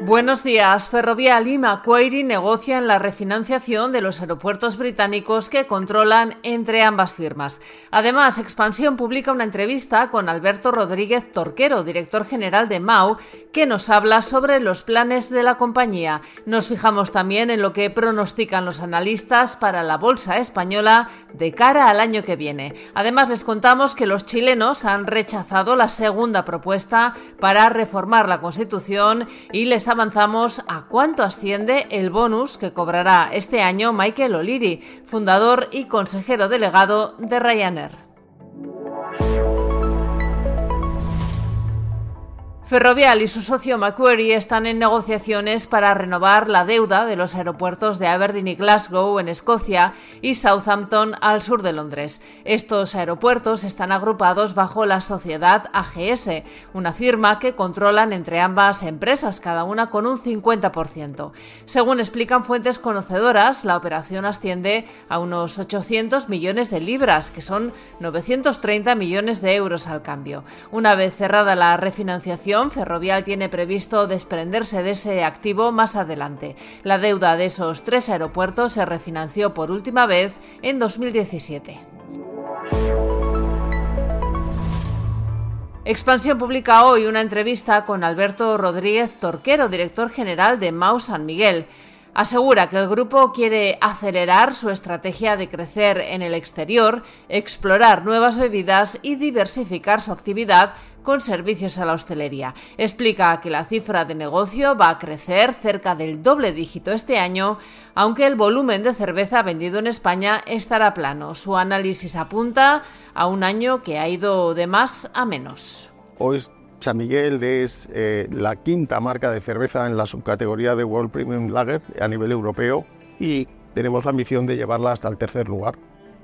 Buenos días. Ferrovial y Macquarie negocian la refinanciación de los aeropuertos británicos que controlan entre ambas firmas. Además, Expansión publica una entrevista con Alberto Rodríguez Torquero, director general de MAU, que nos habla sobre los planes de la compañía. Nos fijamos también en lo que pronostican los analistas para la bolsa española de cara al año que viene. Además, les contamos que los chilenos han rechazado la segunda propuesta para reformar la Constitución y les avanzamos a cuánto asciende el bonus que cobrará este año Michael O'Leary, fundador y consejero delegado de Ryanair. Ferrovial y su socio Macquarie están en negociaciones para renovar la deuda de los aeropuertos de Aberdeen y Glasgow en Escocia y Southampton al sur de Londres. Estos aeropuertos están agrupados bajo la sociedad AGS, una firma que controlan entre ambas empresas, cada una con un 50%. Según explican fuentes conocedoras, la operación asciende a unos 800 millones de libras, que son 930 millones de euros al cambio. Una vez cerrada la refinanciación, Ferrovial tiene previsto desprenderse de ese activo más adelante. La deuda de esos tres aeropuertos se refinanció por última vez en 2017. Expansión publica hoy una entrevista con Alberto Rodríguez Torquero, director general de Mau San Miguel. Asegura que el grupo quiere acelerar su estrategia de crecer en el exterior, explorar nuevas bebidas y diversificar su actividad con servicios a la hostelería. Explica que la cifra de negocio va a crecer cerca del doble dígito este año, aunque el volumen de cerveza vendido en España estará plano. Su análisis apunta a un año que ha ido de más a menos. Hoy San Miguel es eh, la quinta marca de cerveza en la subcategoría de World Premium Lager a nivel europeo y tenemos la ambición de llevarla hasta el tercer lugar.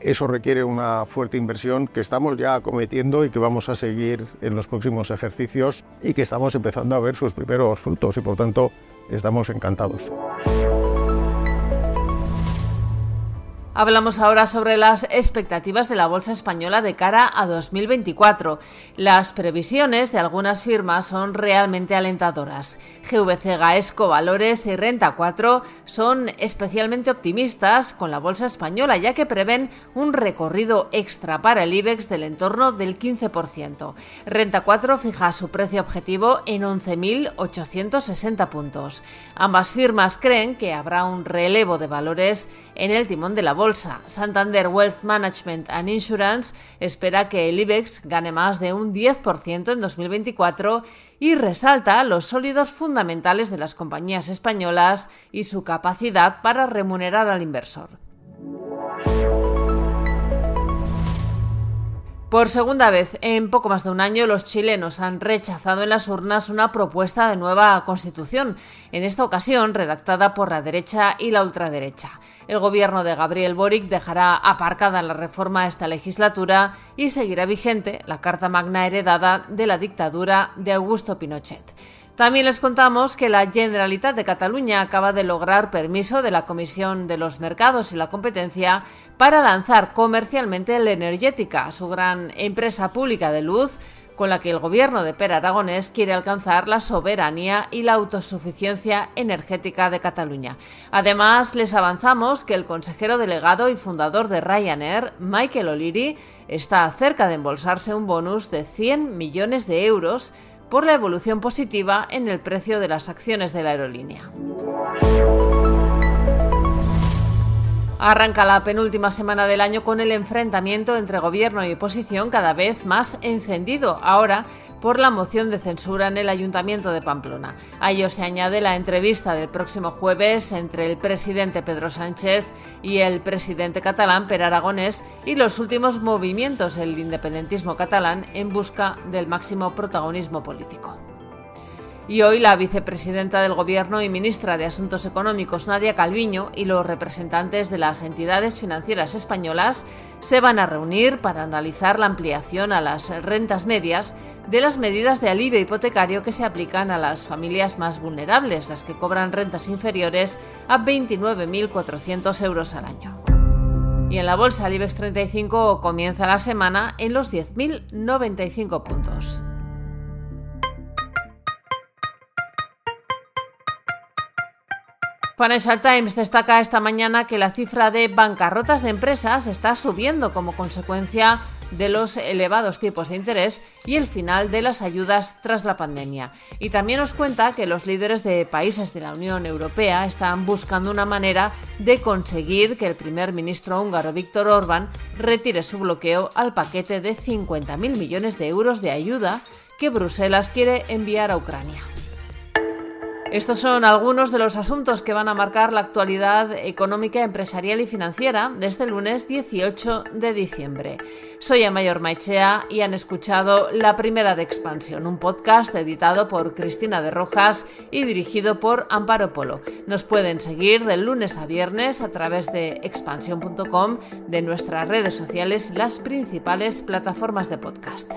Eso requiere una fuerte inversión que estamos ya cometiendo y que vamos a seguir en los próximos ejercicios y que estamos empezando a ver sus primeros frutos y por tanto estamos encantados. Hablamos ahora sobre las expectativas de la bolsa española de cara a 2024. Las previsiones de algunas firmas son realmente alentadoras. GVC Gaesco Valores y Renta 4 son especialmente optimistas con la bolsa española, ya que prevén un recorrido extra para el IBEX del entorno del 15%. Renta 4 fija su precio objetivo en 11.860 puntos. Ambas firmas creen que habrá un relevo de valores en el timón de la bolsa bolsa. Santander Wealth Management and Insurance espera que el IBEX gane más de un 10% en 2024 y resalta los sólidos fundamentales de las compañías españolas y su capacidad para remunerar al inversor. Por segunda vez en poco más de un año, los chilenos han rechazado en las urnas una propuesta de nueva constitución, en esta ocasión redactada por la derecha y la ultraderecha. El gobierno de Gabriel Boric dejará aparcada la reforma esta legislatura y seguirá vigente la Carta Magna heredada de la dictadura de Augusto Pinochet. También les contamos que la Generalitat de Cataluña acaba de lograr permiso de la Comisión de los Mercados y la Competencia para lanzar comercialmente la Energética, su gran empresa pública de luz, con la que el gobierno de Per Aragonés quiere alcanzar la soberanía y la autosuficiencia energética de Cataluña. Además, les avanzamos que el consejero delegado y fundador de Ryanair, Michael O'Leary, está cerca de embolsarse un bonus de 100 millones de euros por la evolución positiva en el precio de las acciones de la aerolínea. Arranca la penúltima semana del año con el enfrentamiento entre gobierno y oposición cada vez más encendido, ahora por la moción de censura en el Ayuntamiento de Pamplona. A ello se añade la entrevista del próximo jueves entre el presidente Pedro Sánchez y el presidente catalán Per Aragonés y los últimos movimientos del independentismo catalán en busca del máximo protagonismo político. Y hoy la vicepresidenta del Gobierno y ministra de Asuntos Económicos, Nadia Calviño, y los representantes de las entidades financieras españolas se van a reunir para analizar la ampliación a las rentas medias de las medidas de alivio hipotecario que se aplican a las familias más vulnerables, las que cobran rentas inferiores a 29.400 euros al año. Y en la bolsa, el IBEX 35 comienza la semana en los 10.095 puntos. Financial Times destaca esta mañana que la cifra de bancarrotas de empresas está subiendo como consecuencia de los elevados tipos de interés y el final de las ayudas tras la pandemia. Y también nos cuenta que los líderes de países de la Unión Europea están buscando una manera de conseguir que el primer ministro húngaro Víctor Orbán retire su bloqueo al paquete de 50.000 millones de euros de ayuda que Bruselas quiere enviar a Ucrania. Estos son algunos de los asuntos que van a marcar la actualidad económica, empresarial y financiera de este lunes 18 de diciembre. Soy Amayor Maichea y han escuchado La Primera de Expansión, un podcast editado por Cristina de Rojas y dirigido por Amparo Polo. Nos pueden seguir de lunes a viernes a través de expansión.com, de nuestras redes sociales y las principales plataformas de podcast.